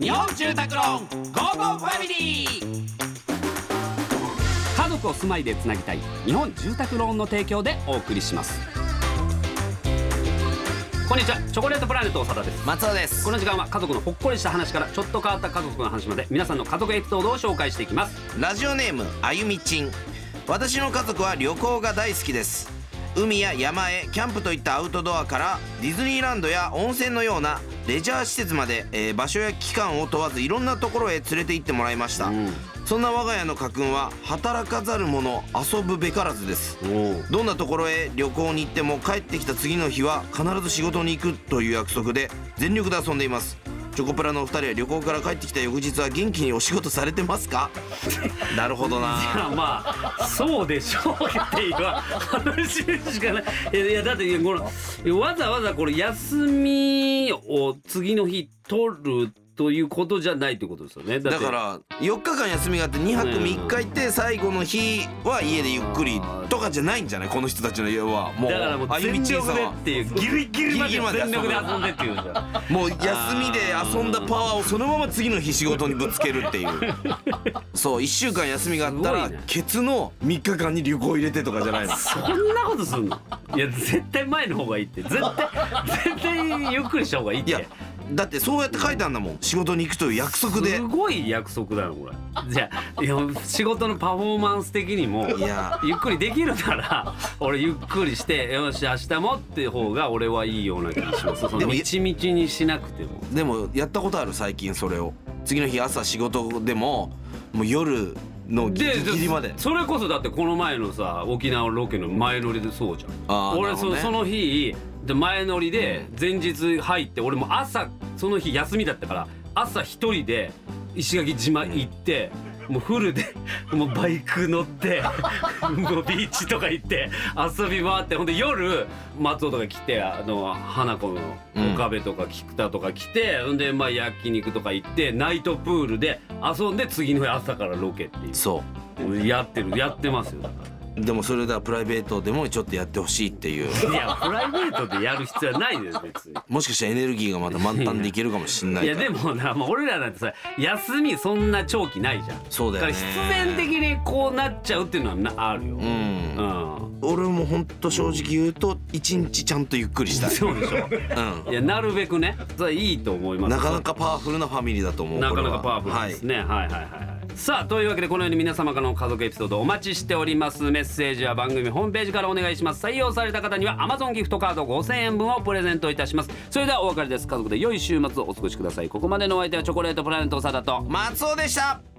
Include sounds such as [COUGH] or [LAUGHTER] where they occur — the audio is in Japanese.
日本住宅ローンゴーゴーファミリー。家族を住まいでつなぎたい日本住宅ローンの提供でお送りします。こんにちはチョコレートプラネット長田です。松尾です。この時間は家族のほっこりした話からちょっと変わった家族の話まで皆さんの家族エピソードを紹介していきます。ラジオネームあゆみちん。私の家族は旅行が大好きです海や山へキャンプといったアウトドアからディズニーランドや温泉のようなレジャー施設まで、えー場所や期間を問わずいろんなところへ連れて行ってもらいました、うん。そんな我が家の家訓は働かざる者遊ぶべからずです。どんなところへ旅行に行っても帰ってきた次の日は必ず仕事に行くという約束で全力で遊んでいますチョコプラのお二人は旅行から帰ってきた翌日は元気にお仕事されてますか？[LAUGHS] なるほどいやなまあそうでしょうっていう話でしかない。いやいやだってこのわざわざこれ休みを次の日取るということじゃないってことですよね。だって。だから4日間休みがあって2泊3日行って最後の日は家でゆっくりとかじゃないんじゃない？この人たちの家は。もうだからもう全力でっていうギリギリまで全力で遊んでっていうじゃん。もう休みで遊んだパワーをそのまま次の日仕事にぶつけるっていう。そう1週間休みがあったらすごいね。ケツの3日間に旅行入れてとかじゃないの。そんなことすんの？いや絶対前の方がいいって。絶対絶対ゆっくりした方がいいって。いやだってそうやって書いてあるんだもん。仕事に行くという約束で。すごい約束だよこれ。じゃあいや仕事のパフォーマンス的にもいや。ゆっくりできるなら俺ゆっくりしてよし明日もって方が俺はいいような気がします。そのみちみちにしなくても。でもやったことある最近それを。次の日朝仕事でももう夜のギリギリまで。それこそだってこの前のさ沖縄ロケの前乗りでそうじゃん。俺そ,、ね。その日で前乗りで前日入って俺も朝その日休みだったから朝一人で石垣島行って、もうフルで [LAUGHS] もうバイク乗って [LAUGHS] もうビーチとか行って遊び回ってほんで夜松尾とか来てあの花子の岡部とか菊田とか来て、ほんでまあ焼肉とか行ってナイトプールで遊んで次の日朝からロケっていう。そやってるやってますよ。だかうでもそれではプライベートでもちょっとやってほしいっていう。らいやプライベートでやる必要はないです別に。もしかしたらエネルギーがまた満タンでいけるかもしんないいやでもな、まあ、俺らなんてさ休みそんな長期ないじゃん。そうだよね。から必然的にこうなっちゃうっていうのはなあるよ、ううん。ん俺もほんと正直言うと一日ちゃんとゆっくりしたい。そうでしょ。ういやなるべくね。それはいいと思います。んなかなかパワフルなファミリーだと思うなかなかパワフルですね、はい、はいはいはいさあというわけでこのように皆様からの家族エピソードお待ちしております。メッセージは番組ホームページからお願いします。採用された方には Amazon ギフトカード5000円分をプレゼントいたします。それではお別れです。家族で良い週末をお過ごしください。ここまでのお相手はチョコレートプラネット長田と。松尾でした。